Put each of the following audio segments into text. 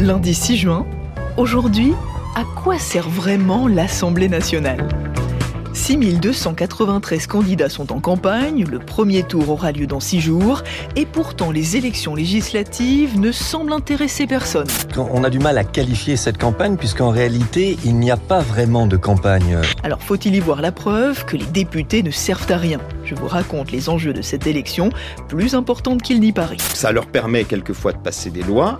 Lundi 6 juin, aujourd'hui, à quoi sert vraiment l'Assemblée nationale? 6293 candidats sont en campagne, le premier tour aura lieu dans six jours, et pourtant les élections législatives ne semblent intéresser personne. On a du mal à qualifier cette campagne puisqu'en réalité, il n'y a pas vraiment de campagne. Alors faut-il y voir la preuve que les députés ne servent à rien? Je vous raconte les enjeux de cette élection, plus importante qu'il n'y paraît. Ça leur permet quelquefois de passer des lois,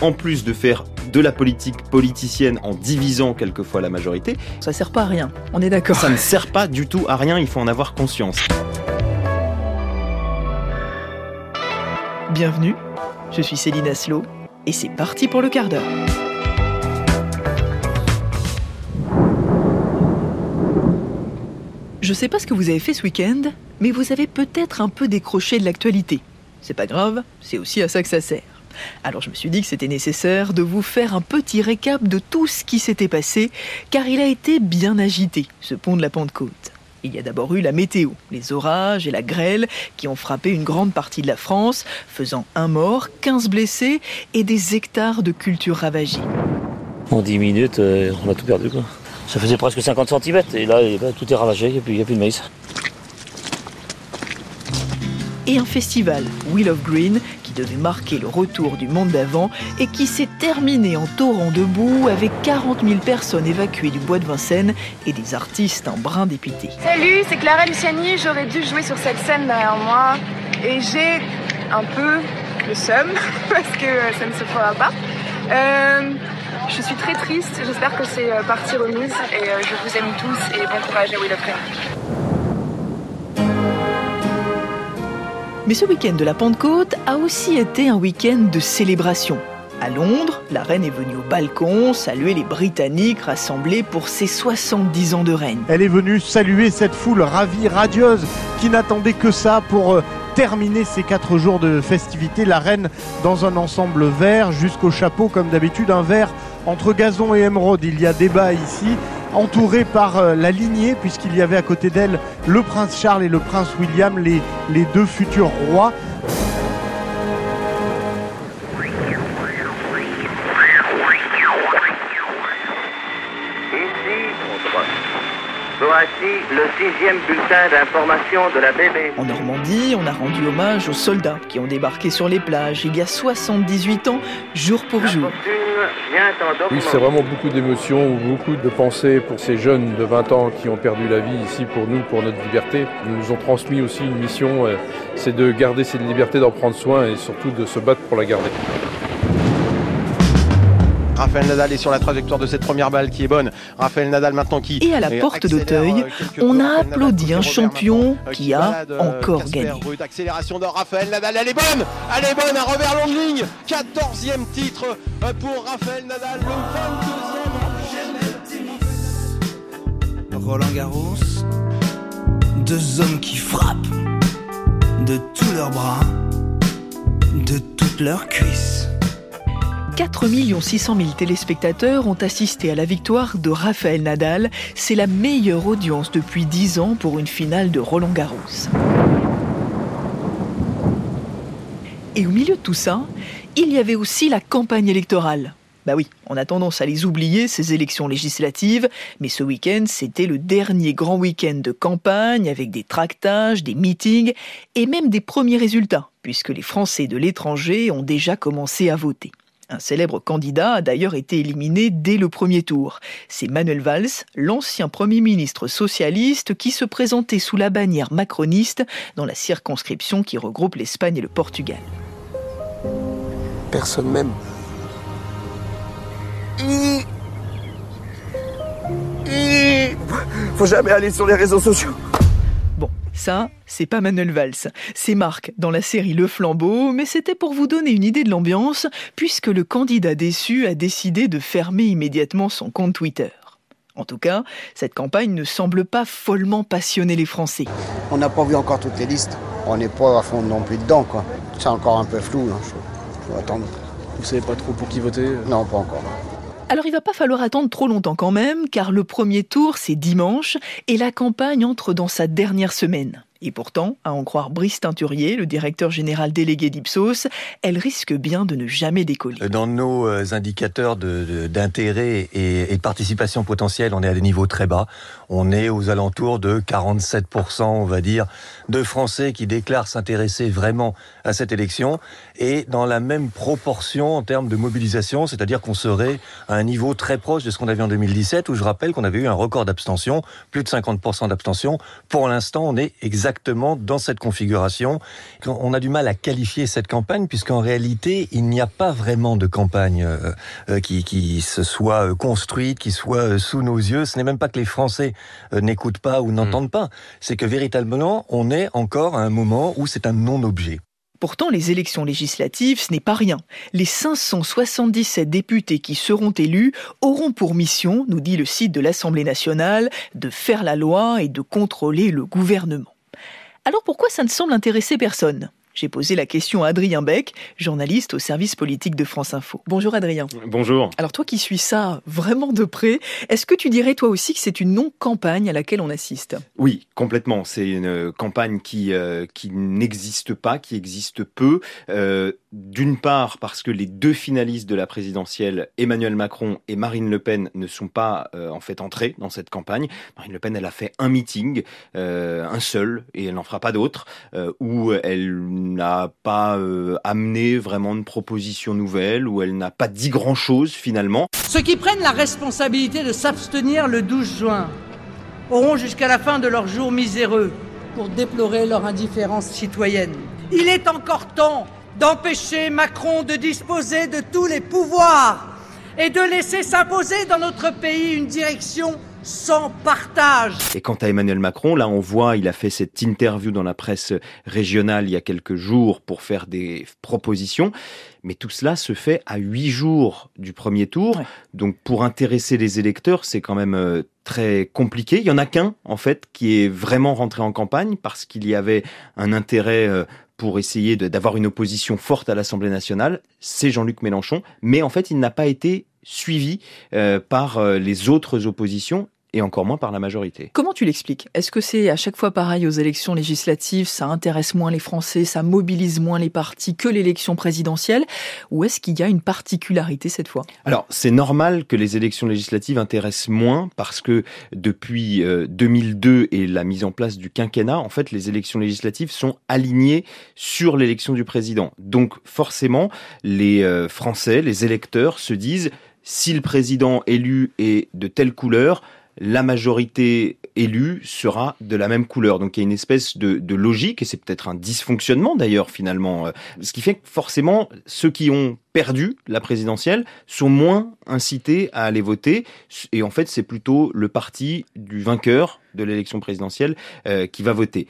en plus de faire de la politique politicienne en divisant quelquefois la majorité. Ça sert pas à rien, on est d'accord. Ça ne sert pas du tout à rien, il faut en avoir conscience. Bienvenue, je suis Céline Aslo et c'est parti pour le quart d'heure. Je sais pas ce que vous avez fait ce week-end, mais vous avez peut-être un peu décroché de l'actualité. C'est pas grave, c'est aussi à ça que ça sert. Alors je me suis dit que c'était nécessaire de vous faire un petit récap de tout ce qui s'était passé, car il a été bien agité, ce pont de la Pentecôte. Il y a d'abord eu la météo, les orages et la grêle qui ont frappé une grande partie de la France, faisant un mort, 15 blessés et des hectares de cultures ravagées. En 10 minutes, euh, on a tout perdu. Quoi. Ça faisait presque 50 cm et là, tout est ravagé, il n'y a, plus de maïs. Et un festival, Wheel of Green, devait marquer le retour du monde d'avant et qui s'est terminé en torrent de boue avec 40 000 personnes évacuées du bois de Vincennes et des artistes en brin dépité. Salut, c'est Clara Luciani. J'aurais dû jouer sur cette scène derrière moi et j'ai un peu le seum parce que ça ne se fera pas. Euh, je suis très triste. J'espère que c'est euh, partie remise et euh, je vous aime tous et bon courage à Will mais ce week-end de la Pentecôte a aussi été un week-end de célébration. À Londres, la reine est venue au balcon saluer les Britanniques rassemblés pour ses 70 ans de règne. Elle est venue saluer cette foule ravie, radieuse, qui n'attendait que ça pour euh, terminer ces quatre jours de festivités. La reine dans un ensemble vert jusqu'au chapeau, comme d'habitude, un vert entre gazon et émeraude. Il y a débat ici entourée par euh, la lignée, puisqu'il y avait à côté d'elle le prince Charles et le prince William, les, les deux futurs rois. Voici le sixième bulletin d'information de la BBC. En Normandie, on a rendu hommage aux soldats qui ont débarqué sur les plages il y a 78 ans, jour pour jour. Oui, c'est vraiment beaucoup d'émotions, beaucoup de pensées pour ces jeunes de 20 ans qui ont perdu la vie ici pour nous, pour notre liberté. Ils nous ont transmis aussi une mission, euh, c'est de garder cette liberté, d'en prendre soin et surtout de se battre pour la garder. Raphaël Nadal est sur la trajectoire de cette première balle qui est bonne. Raphaël Nadal maintenant qui. Et à la porte d'Auteuil, euh, on a applaudi un champion euh, qui a encore gagné. Accélération de Raphaël Nadal, elle est bonne Elle est bonne, un revers long de ligne 14e titre euh, pour Raphaël Nadal, le 22e. Roland Garros, deux hommes qui frappent de tous leurs bras, de toutes leurs cuisses. 4 600 000 téléspectateurs ont assisté à la victoire de Raphaël Nadal. C'est la meilleure audience depuis 10 ans pour une finale de Roland Garros. Et au milieu de tout ça, il y avait aussi la campagne électorale. Bah oui, on a tendance à les oublier, ces élections législatives, mais ce week-end, c'était le dernier grand week-end de campagne avec des tractages, des meetings et même des premiers résultats, puisque les Français de l'étranger ont déjà commencé à voter. Un célèbre candidat a d'ailleurs été éliminé dès le premier tour. C'est Manuel Valls, l'ancien Premier ministre socialiste qui se présentait sous la bannière macroniste dans la circonscription qui regroupe l'Espagne et le Portugal. Personne même. Faut jamais aller sur les réseaux sociaux. Ça, c'est pas Manuel Valls, c'est Marc dans la série Le Flambeau, mais c'était pour vous donner une idée de l'ambiance, puisque le candidat déçu a décidé de fermer immédiatement son compte Twitter. En tout cas, cette campagne ne semble pas follement passionner les Français. On n'a pas vu encore toutes les listes. On n'est pas à fond non plus dedans, quoi. C'est encore un peu flou, hein. je, attendre. Vous savez pas trop pour qui voter Non, pas encore. Alors il va pas falloir attendre trop longtemps quand même, car le premier tour c'est dimanche et la campagne entre dans sa dernière semaine. Et pourtant, à en croire Brice Teinturier, le directeur général délégué d'Ipsos, elle risque bien de ne jamais décoller. Dans nos euh, indicateurs d'intérêt et, de participation potentielle, on est à des niveaux très bas. On est aux alentours de 47%, on va dire, de Français qui déclarent s'intéresser vraiment à cette élection. Et dans la même proportion en termes de mobilisation, c'est-à-dire qu'on serait à un niveau très proche de ce qu'on avait en 2017, où je rappelle qu'on avait eu un record d'abstention, plus de 50% d'abstention. Pour l'instant, on est exactement exactement dans cette configuration. On a du mal à qualifier cette campagne puisqu'en réalité, il n'y a pas vraiment de campagne euh, euh, qui, qui, se soit euh, construite, qui soit sous nos yeux. Ce n'est même pas que les Français n'écoutent pas ou n'entendent hmm. pas. C'est que véritablement, on est encore à un moment où c'est un non-objet. Pourtant, les élections législatives, ce n'est pas rien. Les 577 députés qui seront élus auront pour mission, nous dit le site de l'Assemblée nationale, de faire la loi et de contrôler le gouvernement. Alors pourquoi ça ne semble intéresser personne? J'ai posé la question à Adrien Beck, journaliste au service politique de France Info. Bonjour Adrien. Bonjour. Alors toi qui suis ça vraiment de près, est-ce que tu dirais toi aussi que c'est une non-campagne à laquelle on assiste? Oui, complètement. C'est une campagne qui, euh, qui n'existe pas, qui existe peu. Euh, d'une part parce que les deux finalistes de la présidentielle, Emmanuel Macron et Marine Le Pen, ne sont pas euh, en fait entrés dans cette campagne. Marine Le Pen, elle a fait un meeting, un seul, et elle n'en fera pas d'autre, où elle n'a pas euh, amené vraiment de propositions nouvelles, où elle n'a pas dit grand-chose finalement. Ceux qui prennent la responsabilité de s'abstenir le 12 juin auront jusqu'à la fin de leur jour miséreux pour déplorer leur indifférence citoyenne. Il est encore temps d'empêcher Macron de disposer de tous les pouvoirs et de laisser s'imposer dans notre pays une direction sans partage. Et quant à Emmanuel Macron, là on voit, il a fait cette interview dans la presse régionale il y a quelques jours pour faire des propositions. Mais tout cela se fait à huit jours du premier tour. Donc pour intéresser les électeurs, c'est quand même euh, très compliqué. Il y en a qu'un, en fait, qui est vraiment rentré en campagne parce qu'il y avait un intérêt euh, pour essayer d'avoir une opposition forte à l'Assemblée nationale, c'est Jean-Luc Mélenchon, mais en fait il n'a pas été suivi euh, par les autres oppositions et encore moins par la majorité. Comment tu l'expliques? Est-ce que c'est à chaque fois pareil aux élections législatives, ça intéresse moins les Français, ça mobilise moins les partis que l'élection présidentielle, ou est-ce qu'il y a une particularité cette fois? Alors, c'est normal que les élections législatives intéressent moins parce que depuis 2002 euh, et la mise en place du quinquennat, en fait, les élections législatives sont alignées sur l'élection du président. Donc, forcément, les euh, Français, les électeurs se disent si le président élu est de telle couleur, la majorité élue sera de la même couleur. Donc il y a une espèce de, de logique, et c'est peut-être un dysfonctionnement d'ailleurs finalement, euh, ce qui fait que forcément ceux qui ont perdu la présidentielle sont moins incités à aller voter. Et en fait, c'est plutôt le parti du vainqueur de l'élection présidentielle euh, qui va voter.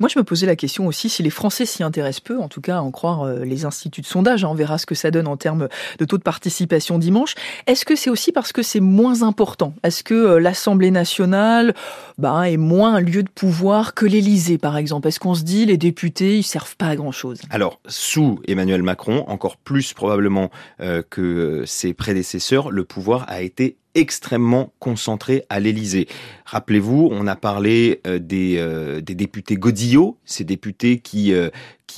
Moi, je me posais la question aussi si les Français s'y intéressent peu, en tout cas, à en croire euh, les instituts de sondage. Hein, on verra ce que ça donne en termes de taux de participation dimanche. Est-ce que c'est aussi parce que c'est moins important? Est-ce que euh, l'Assemblée nationale bah, est moins un lieu de pouvoir que l'Élysée, par exemple? Est-ce qu'on se dit les députés, ils servent pas à grand-chose? Alors, sous Emmanuel Macron, encore plus probablement euh, que ses prédécesseurs, le pouvoir a été extrêmement concentré à l'Élysée. Rappelez-vous, on a parlé euh, des, euh, députés Godillot, ces députés qui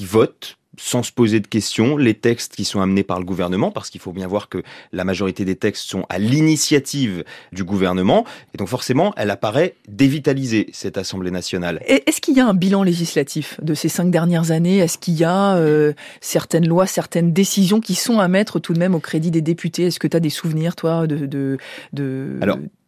votent sans se poser de questions les textes qui sont amenés par le gouvernement, parce qu'il faut bien voir que la majorité des textes sont à l'initiative du gouvernement, et donc forcément, elle apparaît dévitalisée, cette Assemblée nationale. Est-ce qu'il y a un bilan législatif de ces cinq dernières années? Est-ce qu'il y a euh, certaines lois, certaines décisions qui sont à mettre tout de même au crédit des députés? Est-ce que tu as des souvenirs, toi, de, de, de,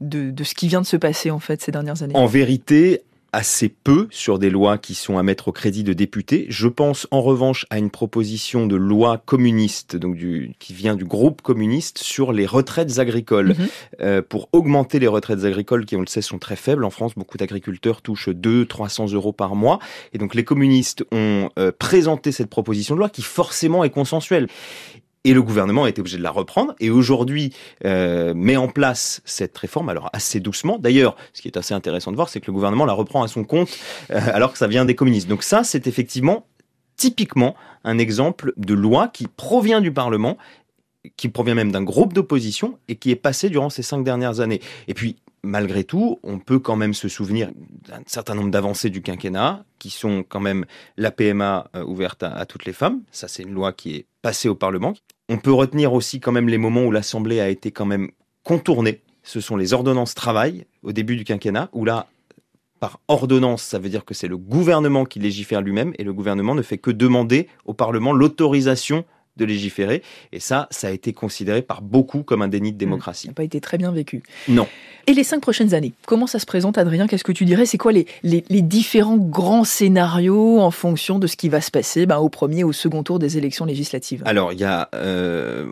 de, de ce qui vient de se passer, en fait, ces dernières années? En vérité, assez peu sur des lois qui sont à mettre au crédit de députés. Je pense en revanche à une proposition de loi communiste, donc du, qui vient du groupe communiste sur les retraites agricoles, mhm. euh, pour augmenter les retraites agricoles qui, on le sait, sont très faibles. En France, beaucoup d'agriculteurs touchent 2 300 euros par mois. Et donc les communistes ont euh, présenté cette proposition de loi qui forcément est consensuelle. Et le gouvernement a été obligé de la reprendre et aujourd'hui euh, met en place cette réforme, alors assez doucement. D'ailleurs, ce qui est assez intéressant de voir, c'est que le gouvernement la reprend à son compte euh, alors que ça vient des communistes. Donc ça, c'est effectivement typiquement un exemple de loi qui provient du Parlement qui provient même d'un groupe d'opposition et qui est passé durant ces cinq dernières années. Et puis, malgré tout, on peut quand même se souvenir d'un certain nombre d'avancées du quinquennat, qui sont quand même la PMA euh, ouverte à, toutes les femmes. Ça, c'est une loi qui est passée au Parlement. On peut retenir aussi quand même les moments où l'Assemblée a été quand même contournée. Ce sont les ordonnances travail au début du quinquennat, où là, par ordonnance, ça veut dire que c'est le gouvernement qui légifère lui-même et le gouvernement ne fait que demander au Parlement l'autorisation de légiférer. Et ça, ça a été considéré par beaucoup comme un déni de mmh. démocratie. Ça n'a pas été très bien vécu. Non. Et les cinq prochaines années, comment ça se présente, Adrien? Qu'est-ce que tu dirais? C'est quoi les, les, différents grands scénarios en fonction de ce qui va se passer ben, au premier ou au second tour des élections législatives? Alors, il y a euh,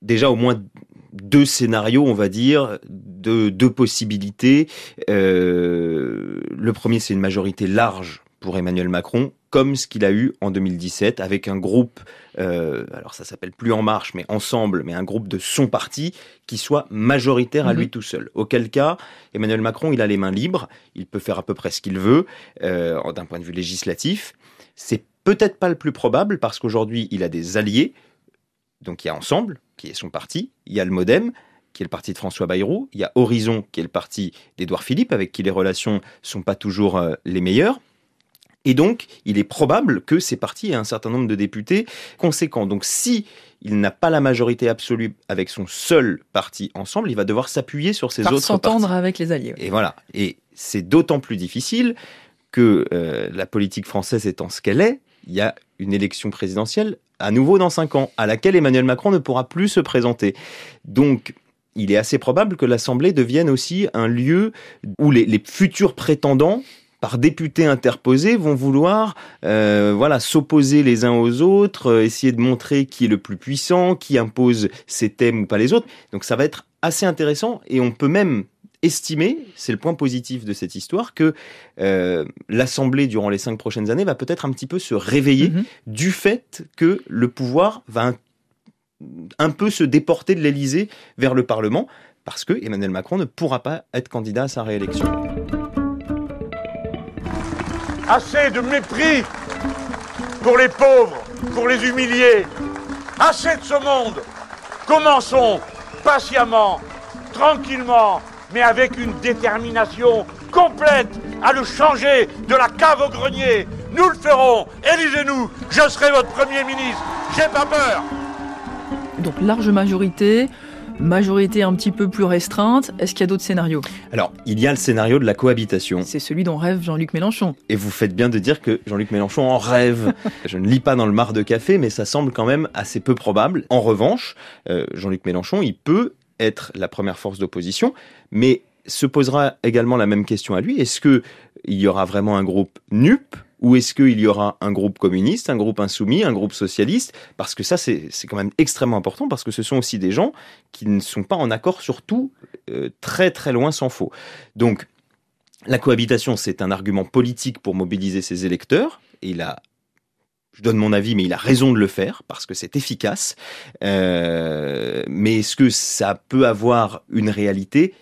déjà au moins deux scénarios, on va dire, de deux possibilités. Euh, le premier, c'est une majorité large pour Emmanuel Macron, comme ce qu'il a eu en 2017 avec un groupe, euh, alors ça s'appelle plus En Marche, mais Ensemble, mais un groupe de son parti qui soit majoritaire à lui mhm. tout seul. Auquel cas, Emmanuel Macron, il a les mains libres, il peut faire à peu près ce qu'il veut euh, d'un point de vue législatif. C'est peut-être pas le plus probable parce qu'aujourd'hui, il a des alliés. Donc il y a Ensemble, qui est son parti, il y a le Modem, qui est le parti de François Bayrou, il y a Horizon, qui est le parti d'Édouard Philippe, avec qui les relations sont pas toujours euh, les meilleures. Et donc, il est probable que ces partis aient un certain nombre de députés conséquents. Donc, si il n'a pas la majorité absolue avec son seul parti ensemble, il va devoir s'appuyer sur ses autres partis. s'entendre avec les alliés. Et voilà. Et c'est d'autant plus difficile que euh, la politique française étant ce qu'elle est, il y a une élection présidentielle à nouveau dans cinq ans, à laquelle Emmanuel Macron ne pourra plus se présenter. Donc, il est assez probable que l'Assemblée devienne aussi un lieu où les futurs prétendants par députés interposés vont vouloir euh, voilà s'opposer les uns aux autres, euh, essayer de montrer qui est le plus puissant, qui impose ses thèmes ou pas les autres. Donc ça va être assez intéressant et on peut même estimer, c'est le point positif de cette histoire, que euh, l'Assemblée, durant les cinq prochaines années, va peut-être un petit peu se réveiller mhm. du fait que le pouvoir va un, un peu se déporter de l'Élysée vers le Parlement, parce que Emmanuel Macron ne pourra pas être candidat à sa réélection. Assez de mépris pour les pauvres, pour les humiliés. Assez de ce monde. Commençons patiemment, tranquillement, mais avec une détermination complète à le changer de la cave au grenier. Nous le ferons. Élisez-nous. Je serai votre Premier ministre. J'ai pas peur. Donc large majorité, majorité un petit peu plus restreinte. Est-ce qu'il y a d'autres scénarios? Alors, il y a le scénario de la cohabitation. C'est celui dont rêve Jean-Luc Mélenchon. Et vous faites bien de dire que Jean-Luc Mélenchon en rêve. Je ne lis pas dans le mar de café, mais ça semble quand même assez peu probable. En revanche, euh, Jean-Luc Mélenchon, il peut être la première force d'opposition, mais se posera également la même question à lui. Est-ce qu'il y aura vraiment un groupe NUP ou est-ce qu'il y aura un groupe communiste, un groupe insoumis, un groupe socialiste? Parce que ça, c'est quand même extrêmement important, parce que ce sont aussi des gens qui ne sont pas en accord sur tout, euh, très très loin s'en faut. Donc, la cohabitation, c'est un argument politique pour mobiliser ses électeurs, et il a je donne mon avis, mais il a raison de le faire parce que c'est efficace. Euh, mais est-ce que ça peut avoir une réalité?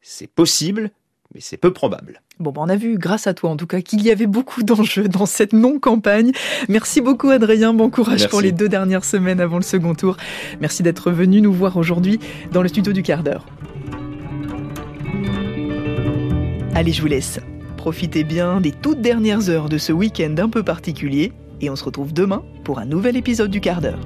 C'est possible, mais c'est peu probable. Bon, ben on a vu, grâce à toi en tout cas, qu'il y avait beaucoup d'enjeux dans cette non-campagne. Merci beaucoup Adrien, bon courage pour les deux dernières semaines avant le second tour. Merci d'être venu nous voir aujourd'hui dans le studio du quart d'heure. Allez, je vous laisse. Profitez bien des toutes dernières heures de ce week-end un peu particulier et on se retrouve demain pour un nouvel épisode du quart d'heure.